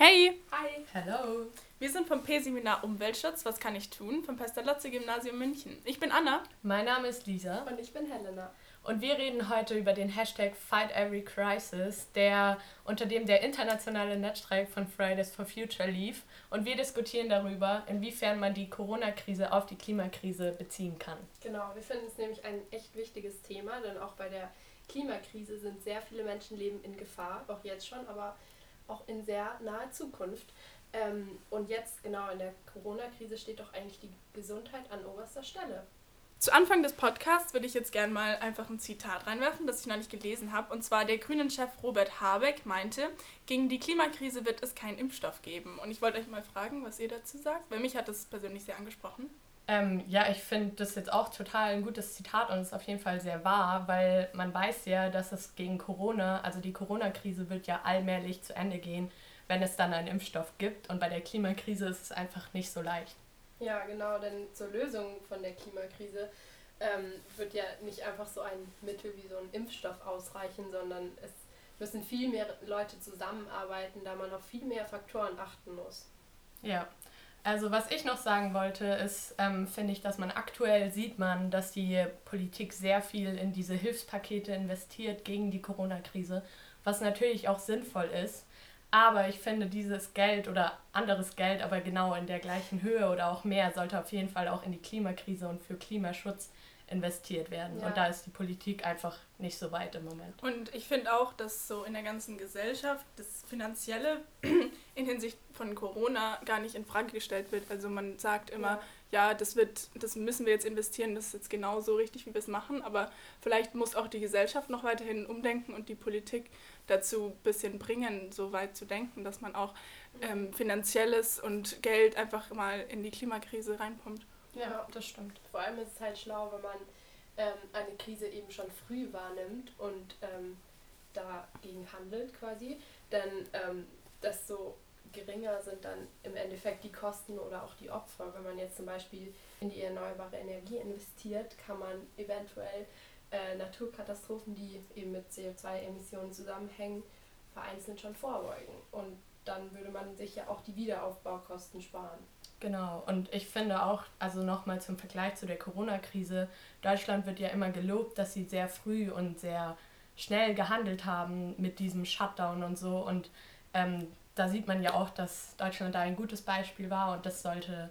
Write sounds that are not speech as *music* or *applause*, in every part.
Hey! Hi! Hallo! Wir sind vom P-Seminar Umweltschutz. Was kann ich tun? Vom Pestalozzi-Gymnasium München. Ich bin Anna. Mein Name ist Lisa. Und ich bin Helena. Und wir reden heute über den Hashtag Fight Every Crisis, der unter dem der internationale Netzstreik von Fridays for Future lief. Und wir diskutieren darüber, inwiefern man die Corona-Krise auf die Klimakrise beziehen kann. Genau, wir finden es nämlich ein echt wichtiges Thema, denn auch bei der Klimakrise sind sehr viele Menschenleben in Gefahr, auch jetzt schon, aber auch in sehr naher Zukunft. Ähm, und jetzt, genau in der Corona-Krise, steht doch eigentlich die Gesundheit an oberster Stelle. Zu Anfang des Podcasts würde ich jetzt gerne mal einfach ein Zitat reinwerfen, das ich noch nicht gelesen habe. Und zwar der Grünen-Chef Robert Habeck meinte, gegen die Klimakrise wird es keinen Impfstoff geben. Und ich wollte euch mal fragen, was ihr dazu sagt, weil mich hat das persönlich sehr angesprochen. Ähm, ja, ich finde das jetzt auch total ein gutes Zitat und ist auf jeden Fall sehr wahr, weil man weiß ja, dass es gegen Corona, also die Corona-Krise wird ja allmählich zu Ende gehen, wenn es dann einen Impfstoff gibt. Und bei der Klimakrise ist es einfach nicht so leicht. Ja, genau, denn zur Lösung von der Klimakrise ähm, wird ja nicht einfach so ein Mittel wie so ein Impfstoff ausreichen, sondern es müssen viel mehr Leute zusammenarbeiten, da man auf viel mehr Faktoren achten muss. Ja, also was ich noch sagen wollte, ist, ähm, finde ich, dass man aktuell sieht man, dass die Politik sehr viel in diese Hilfspakete investiert gegen die Corona-Krise, was natürlich auch sinnvoll ist. Aber ich finde, dieses Geld oder anderes Geld, aber genau in der gleichen Höhe oder auch mehr, sollte auf jeden Fall auch in die Klimakrise und für Klimaschutz investiert werden. Ja. Und da ist die Politik einfach nicht so weit im Moment. Und ich finde auch, dass so in der ganzen Gesellschaft das Finanzielle *clears throat* in Hinsicht von Corona gar nicht in Frage gestellt wird. Also man sagt immer, ja ja, das wird, das müssen wir jetzt investieren, das ist jetzt genau so richtig, wie wir es machen, aber vielleicht muss auch die Gesellschaft noch weiterhin umdenken und die Politik dazu ein bisschen bringen, so weit zu denken, dass man auch ähm, finanzielles und Geld einfach mal in die Klimakrise reinpumpt. Ja, das stimmt. Vor allem ist es halt schlau, wenn man ähm, eine Krise eben schon früh wahrnimmt und ähm, dagegen handelt quasi, denn ähm, das so geringer sind dann im Endeffekt die Kosten oder auch die Opfer. Wenn man jetzt zum Beispiel in die erneuerbare Energie investiert, kann man eventuell äh, Naturkatastrophen, die eben mit CO2-Emissionen zusammenhängen, vereinzelt schon vorbeugen. Und dann würde man sich ja auch die Wiederaufbaukosten sparen. Genau, und ich finde auch, also nochmal zum Vergleich zu der Corona-Krise, Deutschland wird ja immer gelobt, dass sie sehr früh und sehr schnell gehandelt haben mit diesem Shutdown und so. Und ähm, da sieht man ja auch, dass Deutschland da ein gutes Beispiel war und das sollte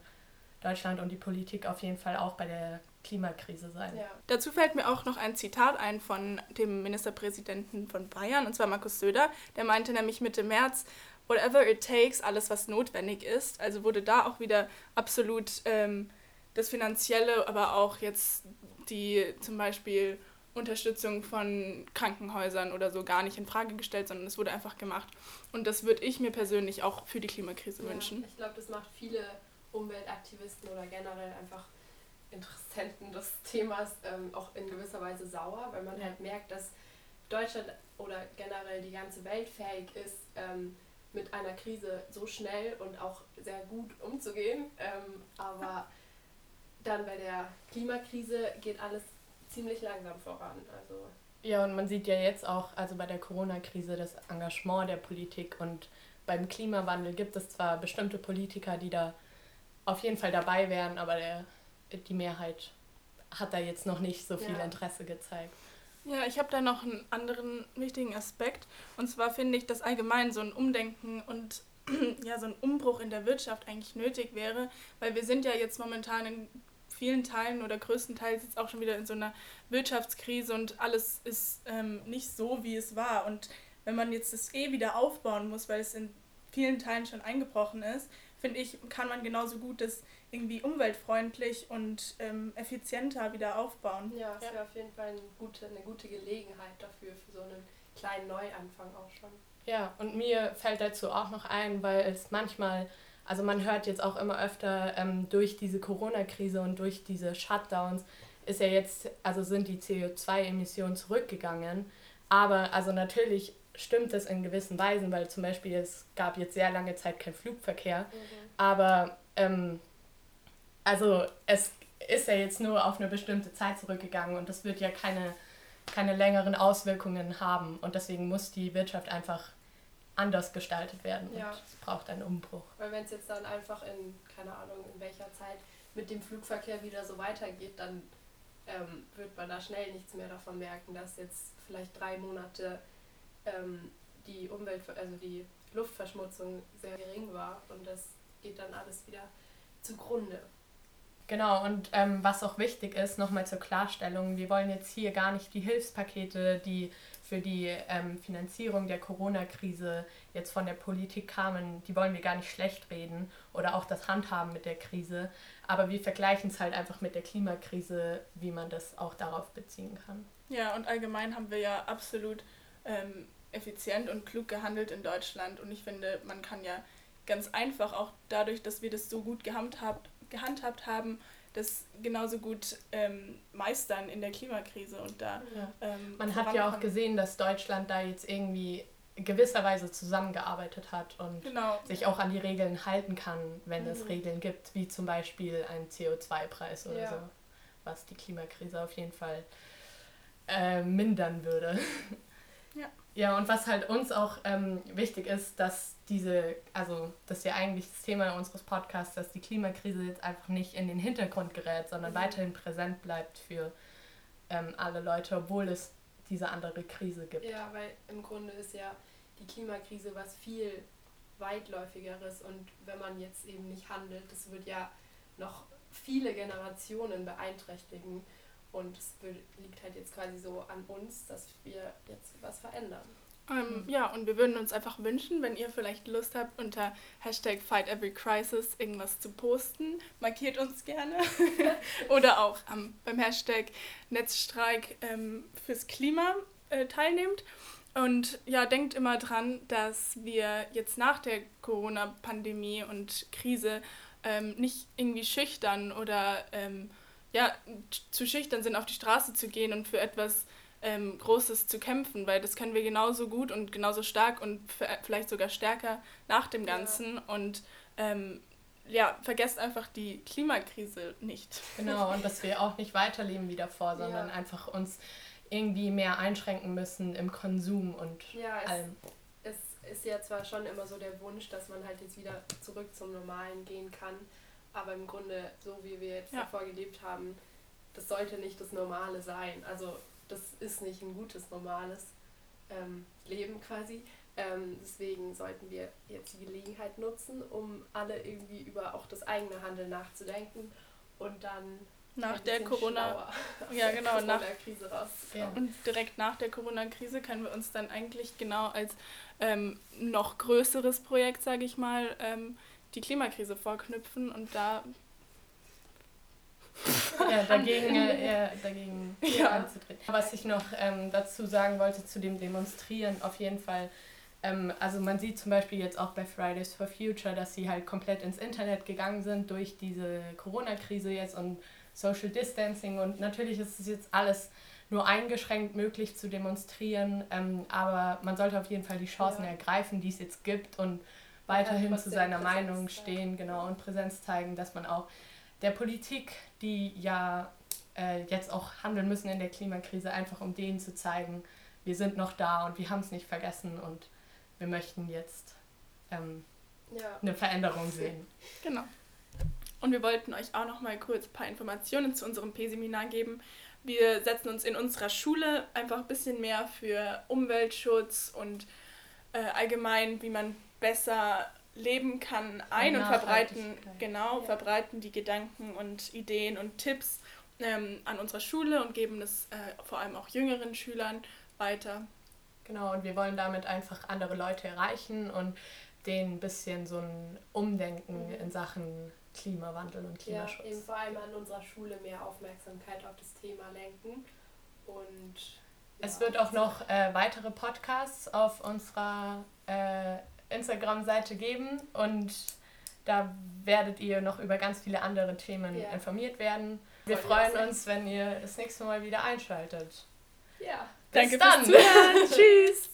Deutschland und die Politik auf jeden Fall auch bei der Klimakrise sein. Ja. Dazu fällt mir auch noch ein Zitat ein von dem Ministerpräsidenten von Bayern, und zwar Markus Söder. Der meinte nämlich Mitte März, whatever it takes, alles was notwendig ist. Also wurde da auch wieder absolut ähm, das Finanzielle, aber auch jetzt die zum Beispiel Unterstützung von Krankenhäusern oder so gar nicht in Frage gestellt, sondern es wurde einfach gemacht. Und das würde ich mir persönlich auch für die Klimakrise ja, wünschen. Ich glaube, das macht viele Umweltaktivisten oder generell einfach Interessenten des Themas ähm, auch in gewisser Weise sauer, weil man halt merkt, dass Deutschland oder generell die ganze Welt fähig ist, ähm, mit einer Krise so schnell und auch sehr gut umzugehen. Ähm, aber dann bei der Klimakrise geht alles ziemlich langsam voran. Also ja, und man sieht ja jetzt auch, also bei der Corona-Krise, das Engagement der Politik und beim Klimawandel gibt es zwar bestimmte Politiker, die da auf jeden Fall dabei wären, aber der, die Mehrheit hat da jetzt noch nicht so viel ja. Interesse gezeigt. Ja, ich habe da noch einen anderen wichtigen Aspekt. Und zwar finde ich, dass allgemein so ein Umdenken und *clears throat* ja, so ein Umbruch in der Wirtschaft eigentlich nötig wäre, weil wir sind ja jetzt momentan in vielen Teilen oder größtenteils jetzt auch schon wieder in so einer Wirtschaftskrise und alles ist ähm, nicht so, wie es war. Und wenn man jetzt das eh wieder aufbauen muss, weil es in vielen Teilen schon eingebrochen ist, finde ich, kann man genauso gut das irgendwie umweltfreundlich und ähm, effizienter wieder aufbauen. Ja, es ja. wäre auf jeden Fall eine gute, eine gute Gelegenheit dafür, für so einen kleinen Neuanfang auch schon. Ja, und mir fällt dazu auch noch ein, weil es manchmal also man hört jetzt auch immer öfter ähm, durch diese Corona-Krise und durch diese Shutdowns ist ja jetzt, also sind die CO2-Emissionen zurückgegangen. Aber also natürlich stimmt das in gewissen Weisen, weil zum Beispiel es gab jetzt sehr lange Zeit kein Flugverkehr. Mhm. Aber ähm, also es ist ja jetzt nur auf eine bestimmte Zeit zurückgegangen und das wird ja keine, keine längeren Auswirkungen haben. Und deswegen muss die Wirtschaft einfach anders gestaltet werden Ja. und es braucht einen Umbruch. Weil wenn es jetzt dann einfach in, keine Ahnung, in welcher Zeit mit dem Flugverkehr wieder so weitergeht, dann ähm, wird man da schnell nichts mehr davon merken, dass jetzt vielleicht drei Monate ähm, die Umwelt, also die Luftverschmutzung sehr gering war und das geht dann alles wieder zugrunde. Genau, und ähm, was auch wichtig ist, nochmal zur Klarstellung, wir wollen jetzt hier gar nicht die Hilfspakete, die für die ähm, Finanzierung der Corona-Krise jetzt von der Politik kamen, die wollen wir gar nicht schlecht reden oder auch das Handhaben mit der Krise, aber wir vergleichen es halt einfach mit der Klimakrise, wie man das auch darauf beziehen kann. Ja, und allgemein haben wir ja absolut ähm, effizient und klug gehandelt in Deutschland. Und ich finde, man kann ja ganz einfach auch dadurch, dass wir das so gut gehandhabt, gehandhabt haben, das genauso gut ähm, meistern in der Klimakrise und da. Ja. Ähm, Man hat ja auch gesehen, dass Deutschland da jetzt irgendwie gewisserweise zusammengearbeitet hat und Genau. sich auch an die Regeln halten kann, wenn es Mhm. Regeln gibt, wie zum Beispiel ein CO2-Preis oder Ja. so, was die Klimakrise auf jeden Fall äh, mindern würde. *laughs* Ja. Ja, und was halt uns auch ähm, wichtig ist, dass diese, also das ist ja eigentlich das Thema unseres Podcasts, dass die Klimakrise jetzt einfach nicht in den Hintergrund gerät, sondern Mhm. weiterhin präsent bleibt für ähm, alle Leute, obwohl es diese andere Krise gibt. Ja, weil im Grunde ist ja die Klimakrise was viel weitläufigeres und wenn man jetzt eben nicht handelt, das wird ja noch viele Generationen beeinträchtigen und es liegt halt jetzt quasi so an uns, dass wir jetzt was verändern. Ähm, ja, und wir würden uns einfach wünschen, wenn ihr vielleicht Lust habt, unter Hashtag FightEveryCrisis irgendwas zu posten, markiert uns gerne. *laughs* Oder auch ähm, beim Hashtag Netzstreik ähm, fürs Klima äh, teilnehmt. Und ja, denkt immer dran, dass wir jetzt nach der Corona-Pandemie und Krise ähm, nicht irgendwie schüchtern oder ähm, ja, zu schüchtern sind, auf die Straße zu gehen und für etwas ähm, Großes zu kämpfen, weil das können wir genauso gut und genauso stark und vielleicht sogar stärker nach dem Ja. Ganzen. Und ähm, ja, vergesst einfach die Klimakrise nicht. *laughs* Genau, und dass wir auch nicht weiterleben wie davor, sondern Ja. einfach uns irgendwie mehr einschränken müssen im Konsum und Ja, es, allem. es ist ja zwar schon immer so der Wunsch, dass man halt jetzt wieder zurück zum Normalen gehen kann, aber im Grunde, so wie wir jetzt Ja. davor gelebt haben, das sollte nicht das Normale sein. Also das ist nicht ein gutes, normales ähm, Leben quasi. Ähm, deswegen sollten wir jetzt die Gelegenheit nutzen, um alle irgendwie über auch das eigene Handeln nachzudenken und dann Nach ein der Corona, ja der genau, nach, Corona-Krise rauszukommen. Ja. und direkt nach der Corona-Krise können wir uns dann eigentlich genau als ähm, noch größeres Projekt, sage ich mal, ähm, die Klimakrise vorknüpfen und da ja, *laughs* dagegen, äh, dagegen *laughs* Ja. anzutreten. Was ich noch ähm, dazu sagen wollte zu dem Demonstrieren, auf jeden Fall, ähm, also man sieht zum Beispiel jetzt auch bei Fridays for Future, dass sie halt komplett ins Internet gegangen sind durch diese Corona-Krise jetzt und Social Distancing und natürlich ist es jetzt alles nur eingeschränkt möglich zu demonstrieren, ähm, aber man sollte auf jeden Fall die Chancen Ja. ergreifen, die es jetzt gibt und weiterhin zu seiner Präsenz Meinung stehen, genau, und Präsenz zeigen, dass man auch der Politik, die ja äh, jetzt auch handeln müssen in der Klimakrise, einfach um denen zu zeigen, wir sind noch da und wir haben es nicht vergessen und wir möchten jetzt ähm, Ja. eine Veränderung sehen. Genau. Und wir wollten euch auch noch mal kurz ein paar Informationen zu unserem P-Seminar geben. Wir setzen uns in unserer Schule einfach ein bisschen mehr für Umweltschutz und äh, allgemein, wie man besser leben kann, ein und verbreiten, Nachhaltigkeit. genau, Ja. verbreiten die Gedanken und Ideen und Tipps ähm, an unserer Schule und geben das äh, vor allem auch jüngeren Schülern weiter. Genau, und wir wollen damit einfach andere Leute erreichen und denen ein bisschen so ein Umdenken Mhm. in Sachen Klimawandel und Ja, Klimaschutz. eben vor allem an unserer Schule mehr Aufmerksamkeit auf das Thema lenken. Und Es ja, wird auch noch äh, weitere Podcasts auf unserer äh, Instagram-Seite geben und da werdet ihr noch über ganz viele andere Themen Ja. informiert werden. Wir Soll ja freuen uns, wenn ihr das nächste Mal wieder einschaltet. Ja. Bis Danke dann! fürs Zuhören. *laughs* Tschüss!